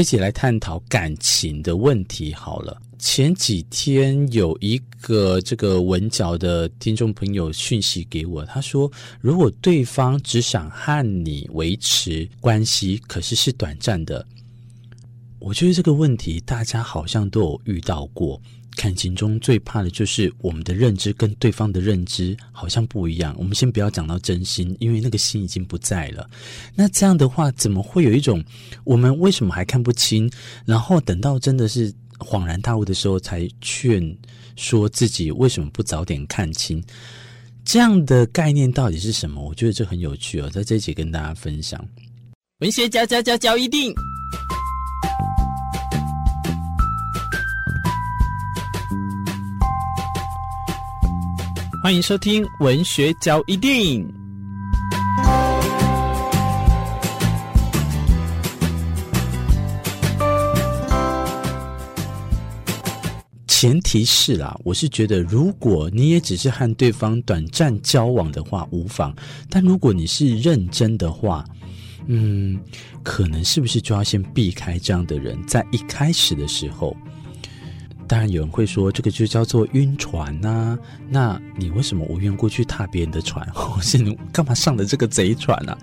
一起来探讨感情的问题好了。前几天有一个这个文角的听众朋友讯息给我，他说：“如果对方只想和你维持关系，可是是短暂的。”我觉得这个问题大家好像都有遇到过。感情中最怕的就是我们的认知跟对方的认知好像不一样。我们先不要讲到真心，因为那个心已经不在了。那这样的话，怎么会有一种我们为什么还看不清？然后等到真的是恍然大悟的时候，才劝说自己为什么不早点看清？这样的概念到底是什么？我觉得这很有趣哦，在这一集跟大家分享。文学家家家教一定。欢迎收听文学交易电影。前提是啦，我是觉得，如果你也只是和对方短暂交往的话，无妨；但如果你是认真的话，嗯，可能是不是就要先避开这样的人，在一开始的时候。当然有人会说，这个就叫做晕船呐、那你为什么无缘故去踏别人的船，我是你干嘛上了这个贼船、啊？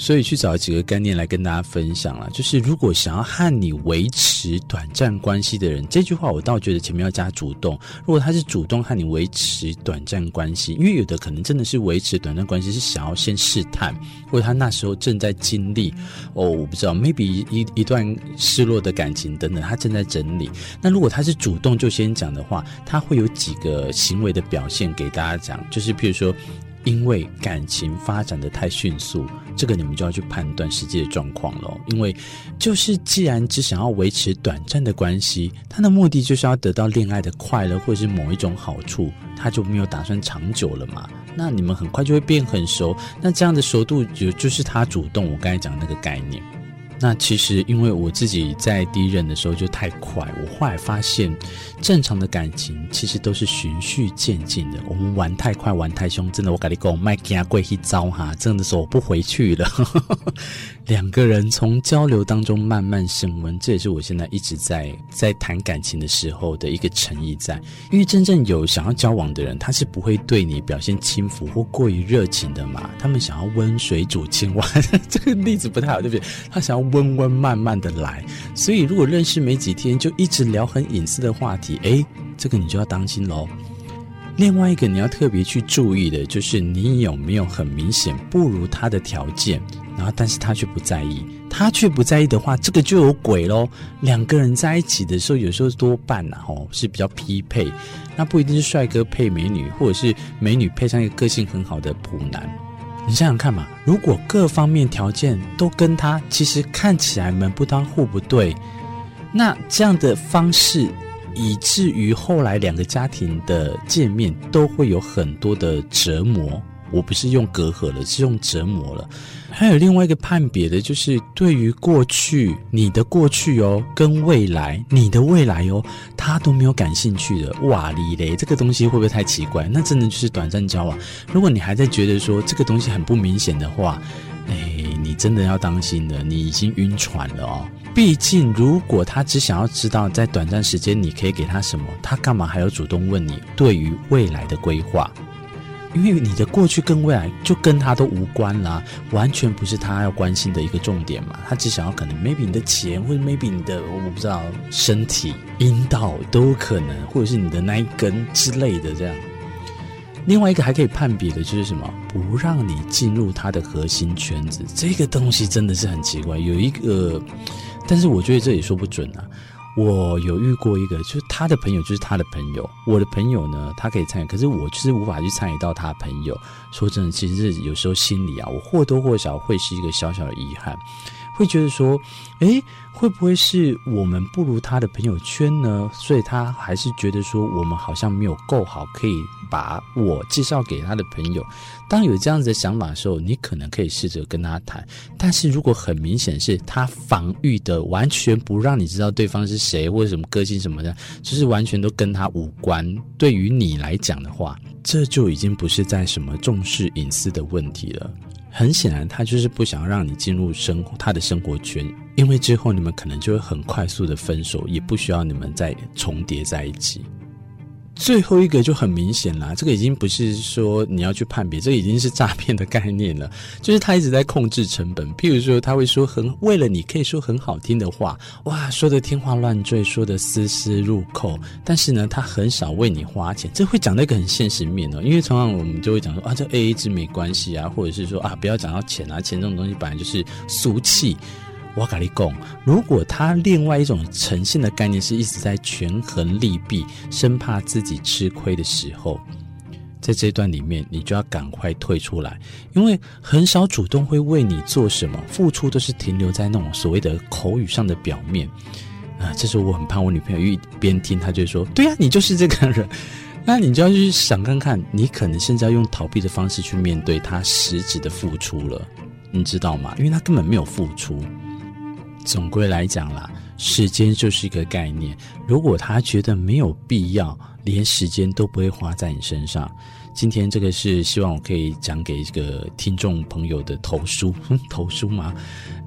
所以去找几个概念来跟大家分享了，就是如果想要和你维持短暂关系的人，这句话我倒觉得前面要加主动。如果他是主动和你维持短暂关系，因为有的可能真的是维持短暂关系是想要先试探，或者他那时候正在经历哦，我不知道，maybe 一一段失落的感情等等，他正在整理。那如果他是主动就先讲的话，他会有几个行为的表现给大家讲，就是譬如说。因为感情发展的太迅速，这个你们就要去判断实际的状况了。因为就是既然只想要维持短暂的关系，他的目的就是要得到恋爱的快乐或者是某一种好处，他就没有打算长久了嘛。那你们很快就会变很熟，那这样的熟度就就是他主动。我刚才讲那个概念。那其实，因为我自己在第一任的时候就太快，我后来发现，正常的感情其实都是循序渐进的。我们玩太快，玩太凶，真的，我跟你讲，麦加贵一招哈，真的是我不回去了。两个人从交流当中慢慢升温，这也是我现在一直在在谈感情的时候的一个诚意在。因为真正有想要交往的人，他是不会对你表现轻浮或过于热情的嘛。他们想要温水煮青蛙，这个例子不太好，对不对？他想要温温慢慢的来。所以如果认识没几天就一直聊很隐私的话题，诶，这个你就要当心喽。另外一个你要特别去注意的就是你有没有很明显不如他的条件。然后，但是他却不在意，他却不在意的话，这个就有鬼喽。两个人在一起的时候，有时候多半呐，吼是比较匹配，那不一定是帅哥配美女，或者是美女配上一个个性很好的普男。你想想看嘛，如果各方面条件都跟他，其实看起来门不当户不对，那这样的方式，以至于后来两个家庭的见面都会有很多的折磨。我不是用隔阂了，是用折磨了。还有另外一个判别的，就是对于过去你的过去哦，跟未来你的未来哦，他都没有感兴趣的。哇哩嘞，这个东西会不会太奇怪？那真的就是短暂交往。如果你还在觉得说这个东西很不明显的话，哎，你真的要当心了，你已经晕船了哦。毕竟，如果他只想要知道在短暂时间你可以给他什么，他干嘛还要主动问你对于未来的规划？因为你的过去跟未来就跟他都无关啦，完全不是他要关心的一个重点嘛。他只想要可能 maybe 你的钱，或者 maybe 你的我不知道身体、阴道都有可能，或者是你的那一根之类的这样。另外一个还可以判别的就是什么？不让你进入他的核心圈子，这个东西真的是很奇怪。有一个，但是我觉得这也说不准啊。我有遇过一个，就是他的朋友就是他的朋友，我的朋友呢，他可以参与，可是我就是无法去参与到他朋友。说真的，其实是有时候心里啊，我或多或少会是一个小小的遗憾，会觉得说，诶，会不会是我们不如他的朋友圈呢？所以他还是觉得说，我们好像没有够好，可以把我介绍给他的朋友。当有这样子的想法的时候，你可能可以试着跟他谈。但是如果很明显是他防御的，完全不让你知道对方是谁或者什么个性什么的，就是完全都跟他无关。对于你来讲的话，这就已经不是在什么重视隐私的问题了。很显然，他就是不想让你进入生活他的生活圈。因为之后你们可能就会很快速的分手，也不需要你们再重叠在一起。最后一个就很明显啦，这个已经不是说你要去判别，这已经是诈骗的概念了。就是他一直在控制成本，譬如说他会说很为了你可以说很好听的话，哇，说的天花乱坠，说的丝丝入扣，但是呢，他很少为你花钱，这会讲到一个很现实面哦。因为常常我们就会讲说啊，这 AA 制没关系啊，或者是说啊，不要讲到钱啊，钱这种东西本来就是俗气。我跟你讲，如果他另外一种诚信的概念是一直在权衡利弊，生怕自己吃亏的时候，在这段里面，你就要赶快退出来，因为很少主动会为你做什么，付出都是停留在那种所谓的口语上的表面啊。这时候我很怕我女朋友一边听，她就说：“对呀，你就是这个人。”那你就要去想看看，你可能现在要用逃避的方式去面对他实质的付出了，你知道吗？因为他根本没有付出。总归来讲啦，时间就是一个概念。如果他觉得没有必要，连时间都不会花在你身上。今天这个是希望我可以讲给这个听众朋友的投书，投书吗？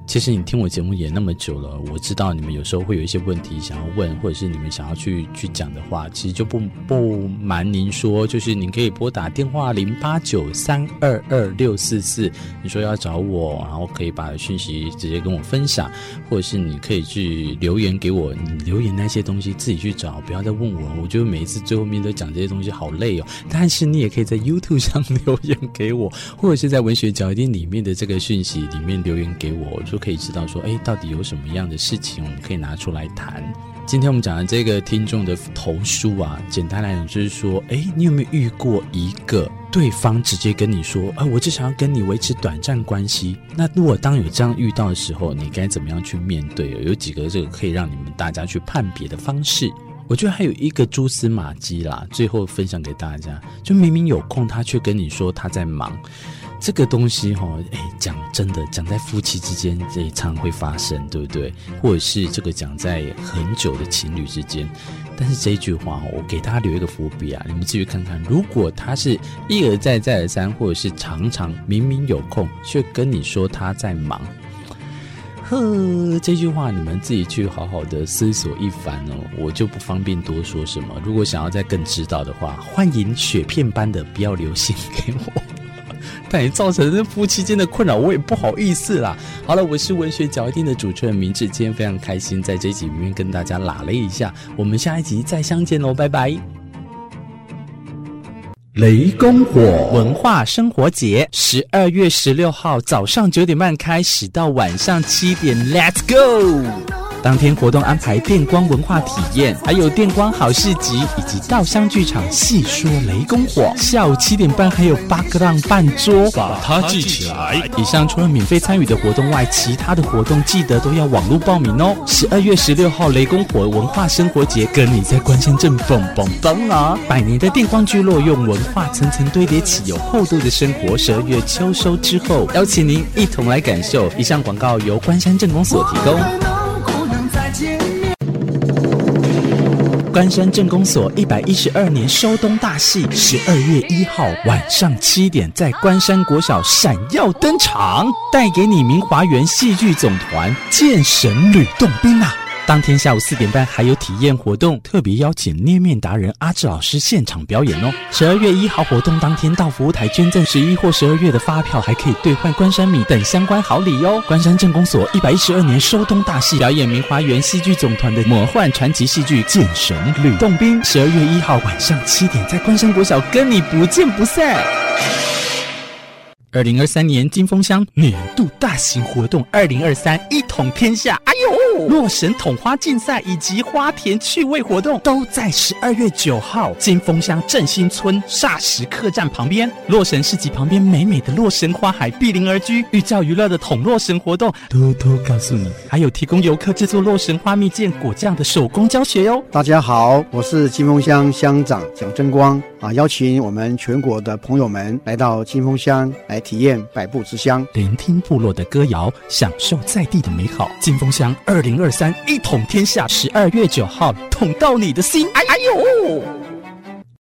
其实你听我节目也那么久了，我知道你们有时候会有一些问题想要问，或者是你们想要去去讲的话，其实就不不瞒您说，就是您可以拨打电话零八九三二二六四四，你说要找我，然后可以把讯息直接跟我分享，或者是你可以去留言给我，你留言那些东西自己去找，不要再问我，我觉得每一次最后面都讲这些东西好累哦。但是你也可以在 YouTube 上留言给我，或者是在文学脚印里面的这个讯息里面留言给我。我就可以知道说，哎，到底有什么样的事情我们可以拿出来谈？今天我们讲的这个听众的投书啊，简单来讲就是说，哎，你有没有遇过一个对方直接跟你说，啊，我只想要跟你维持短暂关系？那如果当有这样遇到的时候，你该怎么样去面对？有几个这个可以让你们大家去判别的方式。我觉得还有一个蛛丝马迹啦，最后分享给大家，就明明有空，他却跟你说他在忙。这个东西哈，哎，讲真的，讲在夫妻之间，这也常会发生，对不对？或者是这个讲在很久的情侣之间，但是这句话，我给大家留一个伏笔啊，你们自己看看，如果他是一而再再而三，或者是常常明明有空，却跟你说他在忙，呵，这句话你们自己去好好的思索一番哦，我就不方便多说什么。如果想要再更知道的话，欢迎雪片般的不要留信给我。但也造成这夫妻间的困扰，我也不好意思啦。好了，我是文学角一定的主持人明志，今天非常开心在这集里面跟大家拉了一下，我们下一集再相见喽，拜拜。雷公火文化生活节，十二月十六号早上九点半开始到晚上七点，Let's go。当天活动安排电光文化体验，还有电光好市集以及稻香剧场戏说雷公火。下午七点半还有八个浪半桌，把它记起来。以上除了免费参与的活动外，其他的活动记得都要网络报名哦。十二月十六号雷公火文化生活节，跟你在关山镇蹦蹦蹦啊！百年的电光聚落用文化层层堆叠起有厚度的生活。十二月秋收之后，邀请您一同来感受。以上广告由关山镇公所提供。关山镇公所一百一十二年收冬大戏，十二月一号晚上七点在关山国小闪耀登场，带给你明华园戏剧总团剑神吕洞宾啊！当天下午四点半还有体验活动，特别邀请捏面达人阿志老师现场表演哦。十二月一号活动当天到服务台捐赠十一或十二月的发票，还可以兑换关山米等相关好礼哟。关山镇公所一百一十二年收冬大戏，表演明华园戏剧总团的魔幻传奇戏剧《剑神吕洞宾》，十二月一号晚上七点在关山国小跟你不见不散。二零二三年金峰乡年度大型活动，二零二三一统天下，洛神统花竞赛以及花田趣味活动都在十二月九号金峰乡振兴村霎时客栈旁边，洛神市集旁边美美的洛神花海碧林而居，寓教于乐的统洛神活动，偷偷告诉你，还有提供游客制作洛神花蜜饯果酱的手工教学哟。大家好，我是金峰乡乡长蒋争光啊，邀请我们全国的朋友们来到金峰乡来。体验百步之乡，聆听部落的歌谣，享受在地的美好。金峰乡二零二三一统天下，十二月九号，捅到你的心。哎哎呦！